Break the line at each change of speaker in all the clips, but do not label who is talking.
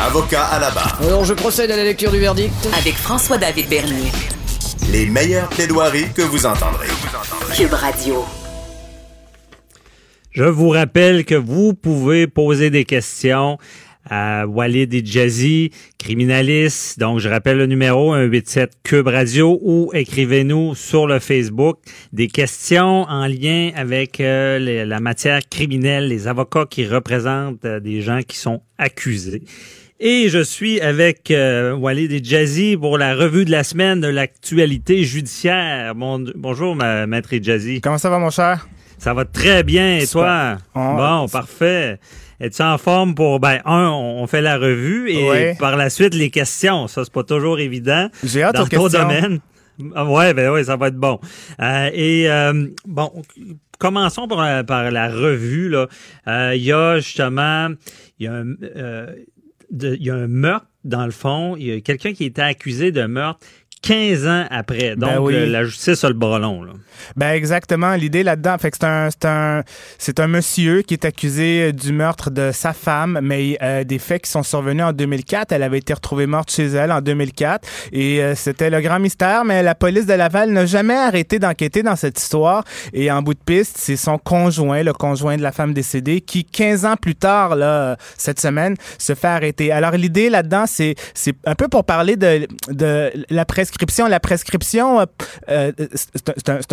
Avocat à la barre.
Alors je procède à la lecture du verdict.
Avec François-David Bernier.
Les meilleures plaidoiries que vous entendrez.
Cube Radio.
Je vous rappelle que vous pouvez poser des questions à Walid et Jazzy, criminaliste. Donc, je rappelle le numéro 187 Cube Radio ou écrivez-nous sur le Facebook des questions en lien avec euh, les- la matière criminelle, les avocats qui représentent euh, des gens qui sont accusés. Et je suis avec euh, Walid et Jazzy pour la revue de la semaine de l'actualité judiciaire. Bon, bonjour, ma, maître et Jazzy.
Comment ça va, mon cher?
Ça va très bien. Et toi?
Oh.
Bon, parfait. Es-tu en forme pour, ben, un, on fait la revue et
Ouais.
par la suite, les questions. Ça, c'est pas toujours évident.
J'ai hâte
Dans
aux
ton
questions.
domaine. Ah Ouais, ben oui, ça va être bon. Euh, et euh, bon, commençons par la, par la revue. là. Euh, Il y a justement, il y a un, euh, de- il y a un meurtre dans le fond. Il y a quelqu'un qui était accusé de meurtre 15 ans après. Donc,
Ben oui.
le- la justice a le bras long. Là.
Ben exactement, l'idée là-dedans, fait que c'est un, c'est un, c'est un monsieur qui est accusé du meurtre de sa femme, mais euh, des faits qui sont survenus en 2004. Elle avait été retrouvée morte chez elle en 2004 et euh, c'était le grand mystère, mais la police de Laval n'a jamais arrêté d'enquêter dans cette histoire. Et en bout de piste, c'est son conjoint, le conjoint de la femme décédée, qui 15 ans plus tard, là, cette semaine, se fait arrêter. Alors l'idée là-dedans, c'est, c'est un peu pour parler de, de la prescription. La prescription, euh, euh,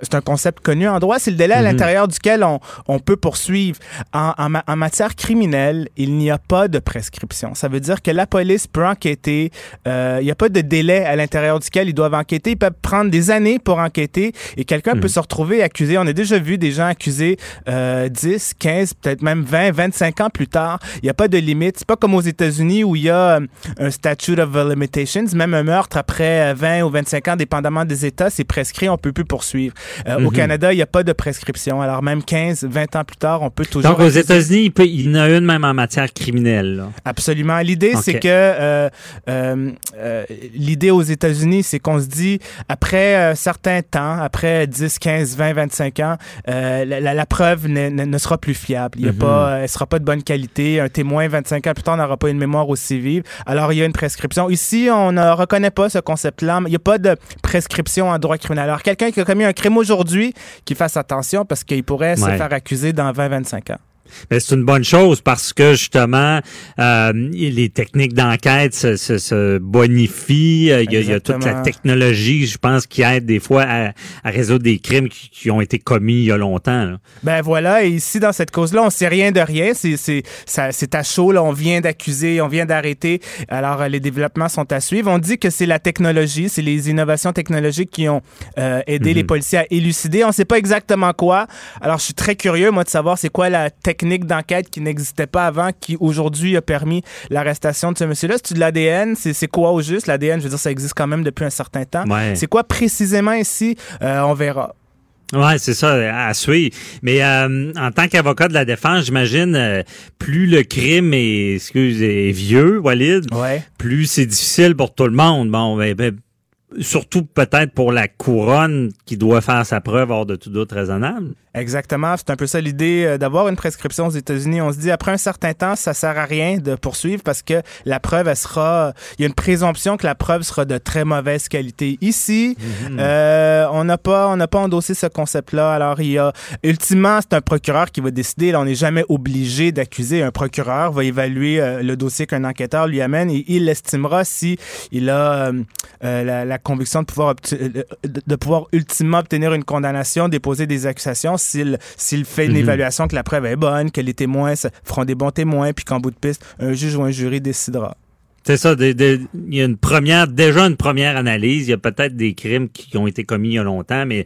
c'est un- concept connu en droit. C'est le délai à l'intérieur duquel on, on peut poursuivre. En, en ma- en matière criminelle, il n'y a pas de prescription. Ça veut dire que la police peut enquêter. euh, il n'y a pas de délai à l'intérieur duquel ils doivent enquêter. Ils peuvent prendre des années pour enquêter et quelqu'un peut se retrouver accusé. On a déjà vu des gens accusés euh, 10, 15, peut-être même 20, 25 ans plus tard. Il n'y a pas de limite. C'est pas comme aux États-Unis où il y a un statute of limitations. Même un meurtre après euh, 20 ou 25 ans, dépendamment des États, c'est prescrit. On peut plus poursuivre. Euh, Au Canada, il n'y a pas de prescription. Alors même 15, 20 ans plus tard, on peut toujours.
Donc, aux. États-Unis, il, il y en a une même en matière criminelle. là.
Absolument. L'idée, c'est que euh, euh, l'idée aux États-Unis, c'est qu'on se dit après un certain temps, après 10, 15, 20, 25 ans, la, la- la preuve ne, ne- ne sera plus fiable. Il y a
Mhm.
pas, elle sera pas de bonne qualité. Un témoin 25 ans plus tard n'aura pas une mémoire aussi vive. Alors il y a une prescription. Ici, on ne reconnaît pas ce concept-là. Il n'y a pas de prescription en droit criminel. Alors quelqu'un qui a commis un crime aujourd'hui, qui fasse attention parce qu'il pourrait se faire accuser dans 20, 25 ans.
Mais c'est une bonne chose parce que justement, euh, les techniques d'enquête se, se, se bonifient. Il y, a, il y a toute la technologie, je pense, qui aide des fois à, à résoudre des crimes qui, qui ont été commis il y a longtemps. là.
Ben voilà, et ici, dans cette cause-là, on sait rien de rien. C'est, c'est, ça- c'est à chaud, là. On vient d'accuser, on vient d'arrêter. Alors, euh, les développements sont à suivre. On dit que c'est la technologie, c'est les innovations technologiques qui ont euh, aidé
Mhm.
les policiers à élucider. On sait pas exactement quoi. Alors, je suis très curieux, moi, de savoir c'est quoi la technique d'enquête qui n'existait pas avant, qui aujourd'hui a permis l'arrestation de ce monsieur-là. C'est-tu de l'ADN? C'est, c'est quoi au juste? L'ADN, je veux dire, ça existe quand même depuis un certain temps.
Ouais.
C'est quoi précisément ici? Euh, on verra.
Ouais, c'est ça, à suivre. Mais euh, en tant qu'avocat de la défense, j'imagine, euh, plus le crime est, excuse, est vieux, Walid,
Ouais.
plus c'est difficile pour tout le monde. Bon, ben, ben, surtout peut-être pour la couronne qui doit faire sa preuve hors de tout doute raisonnable.
Exactement, c'est un peu ça l'idée euh, d'avoir une prescription aux États-Unis. On se dit après un certain temps, ça sert à rien de poursuivre parce que la preuve, elle sera, il y a une présomption que la preuve sera de très mauvaise qualité. Ici, euh, on n'a pas, on n'a pas endossé ce concept-là. Alors il y a, ultimement, c'est un procureur qui va décider. Là, on n'est jamais obligé d'accuser. Un procureur va évaluer euh, le dossier qu'un enquêteur lui amène et il estimera si il a euh, la, la conviction de pouvoir euh, de, pouvoir ultimement obtenir une condamnation, déposer des accusations s'il fait une
Mhm.
évaluation que la preuve est bonne, que les témoins feront des bons témoins, puis qu'en bout de piste, un juge ou un jury décidera.
C'est ça, des- des- il y a une première, déjà une première analyse. Il y a peut-être des crimes qui ont été commis il y a longtemps, mais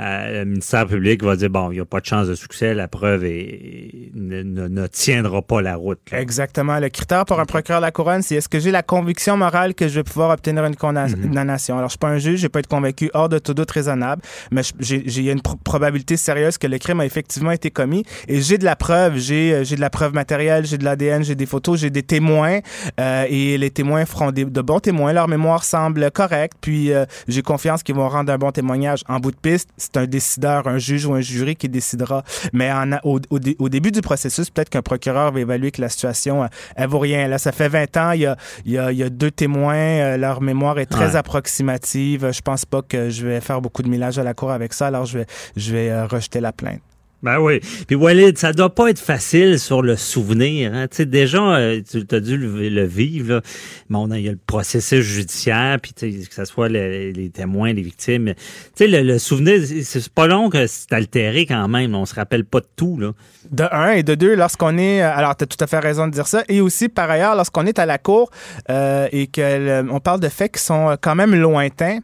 euh, le ministère public va dire bon, il n'y a pas de chance de succès, la preuve est, ne, ne- ne tiendra pas la route. là.
Exactement. Le critère pour un procureur de la couronne, c'est est-ce que j'ai la conviction morale que je vais pouvoir obtenir une condamna- condamnation. Alors, je suis pas un juge, je peux être convaincu hors de tout doute raisonnable, mais il y a une pro- probabilité sérieuse que le crime a effectivement été commis et j'ai de la preuve, j'ai euh, j'ai de la preuve matérielle, j'ai de l'ADN, j'ai des photos, j'ai des témoins euh, et les témoins feront des- de bons témoins. Leur mémoire semble correcte, puis euh, j'ai confiance qu'ils vont rendre un bon témoignage. En bout de piste, c'est un décideur, un juge ou un jury qui décidera. Mais en, au, au, début du processus, peut-être qu'un procureur va évaluer que la situation, elle, vaut rien. Là, ça fait 20 ans, il y a, il y a, il y a deux témoins, leur mémoire est très approximative. Je pense pas que je vais faire beaucoup de millage à la cour avec ça, alors je vais, je vais rejeter la plainte.
Ben oui. Puis Walid, ça doit pas être facile sur le souvenir. Hein. Tu sais, déjà, euh, tu as dû le, vivre. Là. Bon, il y a le processus judiciaire, puis que ce soit les, témoins, les victimes. Tu sais, le, souvenir, c'est pas long que c'est altéré quand même. On se rappelle pas de tout. Là.
De un et de deux, lorsqu'on est... Alors, tu as tout à fait raison de dire ça. Et aussi, par ailleurs, lorsqu'on est à la cour euh, et qu'on parle de faits qui sont quand même lointains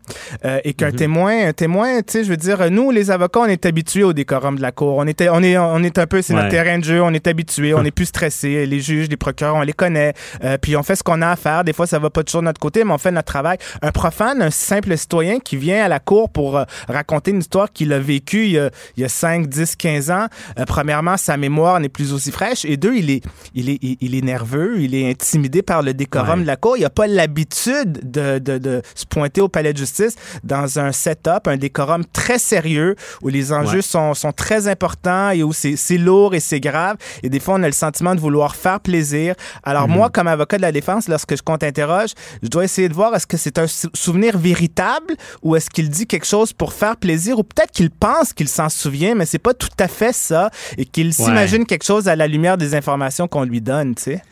euh, et qu'un mm-hmm. témoin, un témoin, tu sais, je veux dire, nous, les avocats, on est habitués au décorum de la cour. On on est, on est un peu, c'est notre terrain de jeu, on est habitué, on est plus stressé. Les juges, les procureurs, on les connaît. Euh, puis on fait ce qu'on a à faire. Des fois, ça va pas toujours de notre côté, mais on fait notre travail. Un profane, un simple citoyen qui vient à la cour pour euh, raconter une histoire qu'il a vécue il y a, il y a 5, 10, 15 ans. Euh, premièrement, sa mémoire n'est plus aussi fraîche. Et deux, il est, il est, il est nerveux, il est intimidé par le décorum de la cour. Il n'a pas l'habitude de, de, de, se pointer au palais de justice dans un setup, un décorum très sérieux où les enjeux sont, sont très importants et où c'est lourd et c'est grave. Et des fois, on a le sentiment de vouloir faire plaisir. Alors mhm. moi, comme avocat de la défense, lorsque je compte interroge, je dois essayer de voir est-ce que c'est un souvenir véritable ou est-ce qu'il dit quelque chose pour faire plaisir ou peut-être qu'il pense qu'il s'en souvient, mais c'est pas tout à fait ça et qu'il s'imagine quelque chose à la lumière des informations qu'on lui donne, tu sais.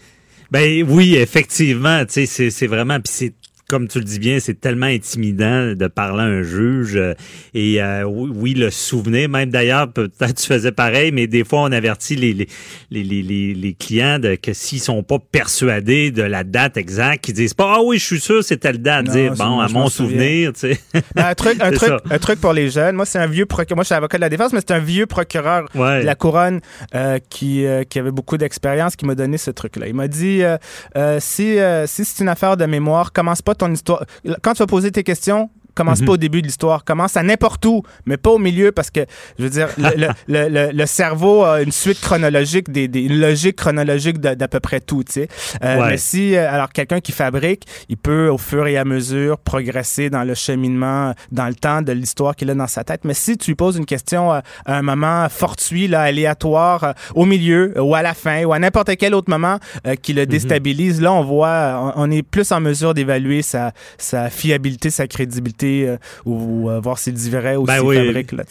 Ben oui, effectivement, tu sais, c'est vraiment, puis c'est comme tu le dis bien, c'est tellement intimidant de parler à un juge. Euh, et euh, oui, le souvenir, même d'ailleurs, peut-être tu faisais pareil, mais des fois, on avertit les, les, les, les, les clients de que s'ils sont pas persuadés de la date exacte, qu'ils disent pas Ah oui, je suis sûr, c'est telle date. dire bon, à mon souvenir, tu sais.
Ben, un truc, un truc, un truc pour les jeunes. Moi, c'est un vieux procureur. Moi, je suis avocat de la défense, mais c'est un vieux procureur de la couronne euh, qui, qui avait beaucoup d'expérience qui m'a donné ce truc-là. Il m'a dit si, si c'est une affaire de mémoire, commence pas ton histoire. Quand tu vas poser tes questions, Commence pas mhm. au début de l'histoire. Commence à n'importe où, mais pas au milieu parce que, je veux dire, le, le, le, cerveau a une suite chronologique, des, des une logique chronologique d'à peu près tout, tu sais. Euh, mais si, euh, alors, quelqu'un qui fabrique, il peut, au fur et à mesure, progresser dans le cheminement, dans le temps de l'histoire qu'il a dans sa tête. Mais si tu lui poses une question euh, à un moment fortuit, là, aléatoire, au milieu, ou à la fin, ou à n'importe quel autre moment qui le mhm. déstabilise, là, on voit, on, on est plus en mesure d'évaluer sa, sa fiabilité, sa crédibilité euh, ou, euh, voir s'il dit vrai ou ben s'il fabrique. Là,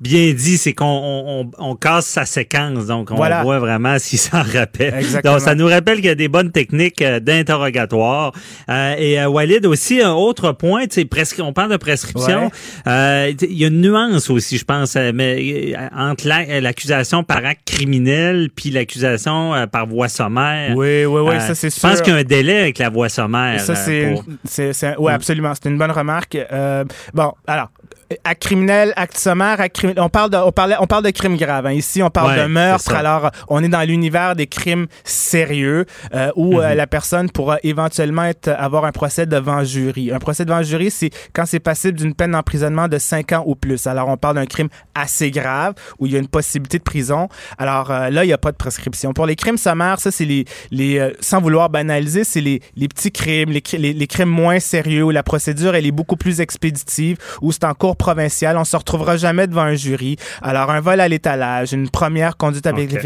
bien dit, c'est qu'on on, casse sa séquence, donc on voit vraiment s'il s'en rappelle. Exactement. Donc ça nous rappelle qu'il y a des bonnes techniques euh, d'interrogatoire. Euh, et euh, Walid aussi un autre point, presque on parle de prescription. il y a une nuance aussi, je pense, mais entre l'accusation par acte criminel puis l'accusation par voie sommaire.
Oui, oui, oui, ça c'est sûr.
Je pense qu'il y a un délai avec la voie sommaire.
Ça c'est, c'est, oui, absolument, c'est une bonne remarque. bon, alors acte criminel, acte sommaire, acte criminel. On parle de, on parlait, on parle de crimes graves. Hein. Ici, on parle de meurtre. Alors, on est dans l'univers des crimes sérieux euh, où euh, mhm. la personne pourra éventuellement être, avoir un procès devant jury. Un procès devant jury, c'est quand c'est passible d'une peine d'emprisonnement de 5 ans ou plus. Alors, on parle d'un crime assez grave où il y a une possibilité de prison. Alors euh, là, il n'y a pas de prescription. Pour les crimes sommaires, ça, c'est les, les sans vouloir banaliser, c'est les, les petits crimes, les, les, les crimes moins sérieux où la procédure, elle est beaucoup plus expéditive, où c'est en cours provincial, on se retrouvera jamais devant un jury. Alors, un vol à l'étalage, une première conduite avec les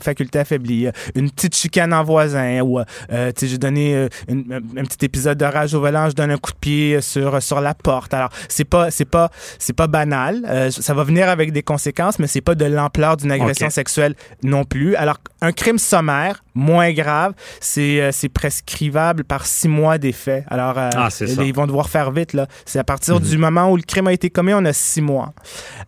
facultés, affaiblies, une petite chicane en voisin, ou, euh, tu sais, j'ai donné euh, un petit épisode de rage au volant, je donne un coup de pied sur, sur la porte. Alors, c'est pas, c'est pas, c'est pas banal. Euh, ça va venir avec des conséquences, mais c'est pas de l'ampleur d'une agression sexuelle non plus. Alors, un crime sommaire, moins grave, c'est, c'est prescrivable par six mois d'effet. Alors, ah, ils vont devoir faire vite, là. C'est à partir mhm. du moment où le crime a été commis, on a six mois.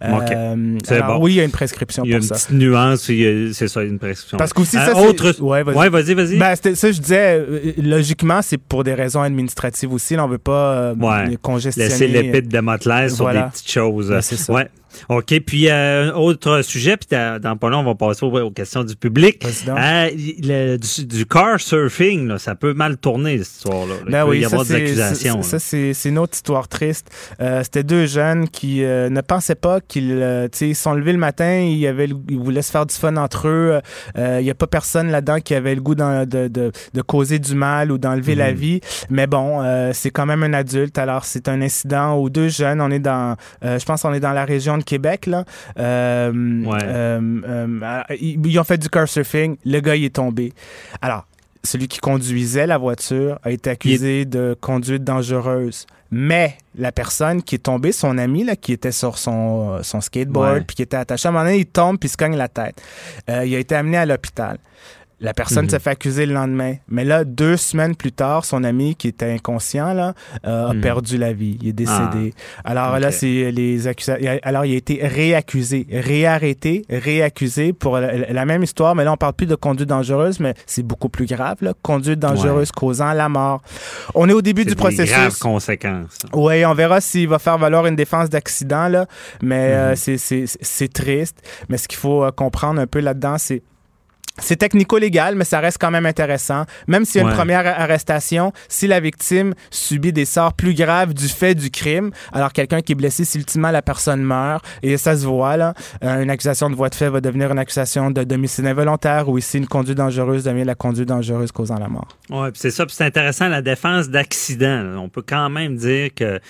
Euh,
oui, il y a une prescription
il y a
une
petite nuance, c'est ça, une prescription.
Parce qu'aussi, ça,
euh, autre... Ouais, vas-y, vas-y.
Ben, ça, je disais, euh, logiquement, c'est pour des raisons administratives aussi. Là, on veut pas euh, congestionner.
Laisser l'épée de Démoclès sur des petites choses.
Ben, c'est ça.
Ouais. OK. Puis, euh, autre sujet, puis dans pas long, on va passer aux, questions du public. Euh, du, car surfing, là, ça peut mal tourner, cette histoire-là. Il
ben
peut y avoir des accusations.
Ça, c'est une autre histoire triste. Euh, C'était deux jeunes qui euh, ne pensaient pas qu'ils euh, sont levés le matin, ils, avaient, ils voulaient se faire du fun entre eux. Il n'y a pas personne là-dedans qui avait le goût de, de, de, causer du mal ou d'enlever la mhm. vie. Mais bon, c'est quand même un adulte. Alors, c'est un incident où deux jeunes, on est dans, je pense on est dans la région de Québec, là. Euh,
Ouais.
euh, euh, ils, ils ont fait du car surfing. Le gars, il est tombé. Alors, celui qui conduisait la voiture a été accusé de conduite dangereuse. Mais la personne qui est tombée, son ami là, qui était sur son, son skateboard, puis qui était attaché, à un moment donné, il tombe puis il se cogne la tête. Euh, il a été amené à l'hôpital. La personne
Mhm.
s'est fait accuser le lendemain. Mais là, deux semaines plus tard, son ami qui était inconscient là, euh, a
Mhm.
perdu la vie. Il est décédé. Alors là, c'est les accusations. Alors, il a été réaccusé, réarrêté, réaccusé pour la, la même histoire. Mais là, on parle plus de conduite dangereuse, mais c'est beaucoup plus grave. Là. Conduite dangereuse causant la mort. On est au début du
des graves
processus.
conséquences.
Oui, on verra s'il va faire valoir une défense d'accident, là. Mais
Mhm.
euh, c'est- c'est c'est triste. Mais ce qu'il faut euh, comprendre un peu là-dedans, c'est. C'est technico-légal, mais ça reste quand même intéressant. Même s'il y a
Ouais.
une première arrestation, si la victime subit des sorts plus graves du fait du crime, alors quelqu'un qui est blessé, si ultimement la personne meurt, et ça se voit, là, euh, une accusation de voie de fait va devenir une accusation de domicile involontaire, ou ici, une conduite dangereuse devient la conduite dangereuse causant la mort.
Oui, c'est ça. Puis c'est intéressant, la défense d'accident. On peut quand même dire que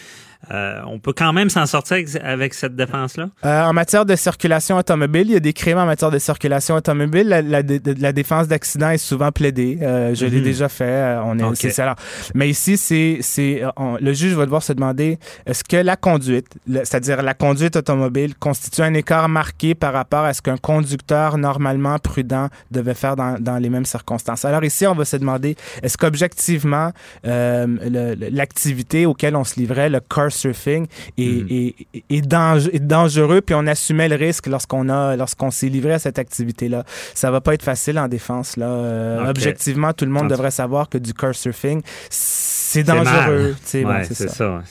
euh, on peut quand même s'en sortir avec, avec cette défense-là.
Euh, en matière de circulation automobile, il y a des crimes en matière de circulation automobile. La, la- de- la défense d'accident est souvent plaidée. Euh, je l'ai
Mhm.
déjà fait. On est. Alors, mais ici, c'est, le juge va devoir se demander est-ce que la conduite, c'est-à-dire la conduite automobile, constitue un écart marqué par rapport à ce qu'un conducteur normalement prudent devait faire dans, dans les mêmes circonstances? Alors ici, on va se demander est-ce qu'objectivement l'activité auquel on se livrait, le car surfing, est, est dangereux, puis on assumait le risque lorsqu'on a lorsqu'on s'est livré à cette activité-là. Ça va pas être facile en défense. Là. Euh. Objectivement, tout le monde devrait savoir que du car surfing, c'est dangereux. Bon, c'est ça.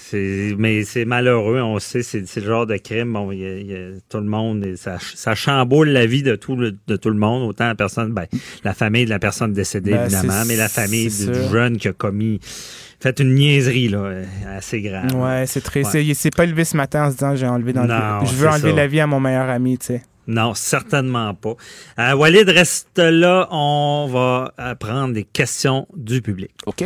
Mais c'est malheureux, on sait, c'est le genre de crime. Bon, y a- il y a tout le monde, et ça, ça chamboule la vie de tout le, de tout le monde, autant la personne, ben, la famille de la personne décédée,
Ben,
évidemment, mais la famille du, jeune qui a commis, fait une niaiserie, là, assez grave.
Ouais, c'est très.
Ouais.
c'est- pas levé ce matin en se disant j'ai enlevé dans
Non,
le... Je veux enlever
ça.
la vie à mon meilleur ami, tu sais.
Non, certainement pas. Euh, Walid reste là. On va euh, prendre des questions du public.
OK.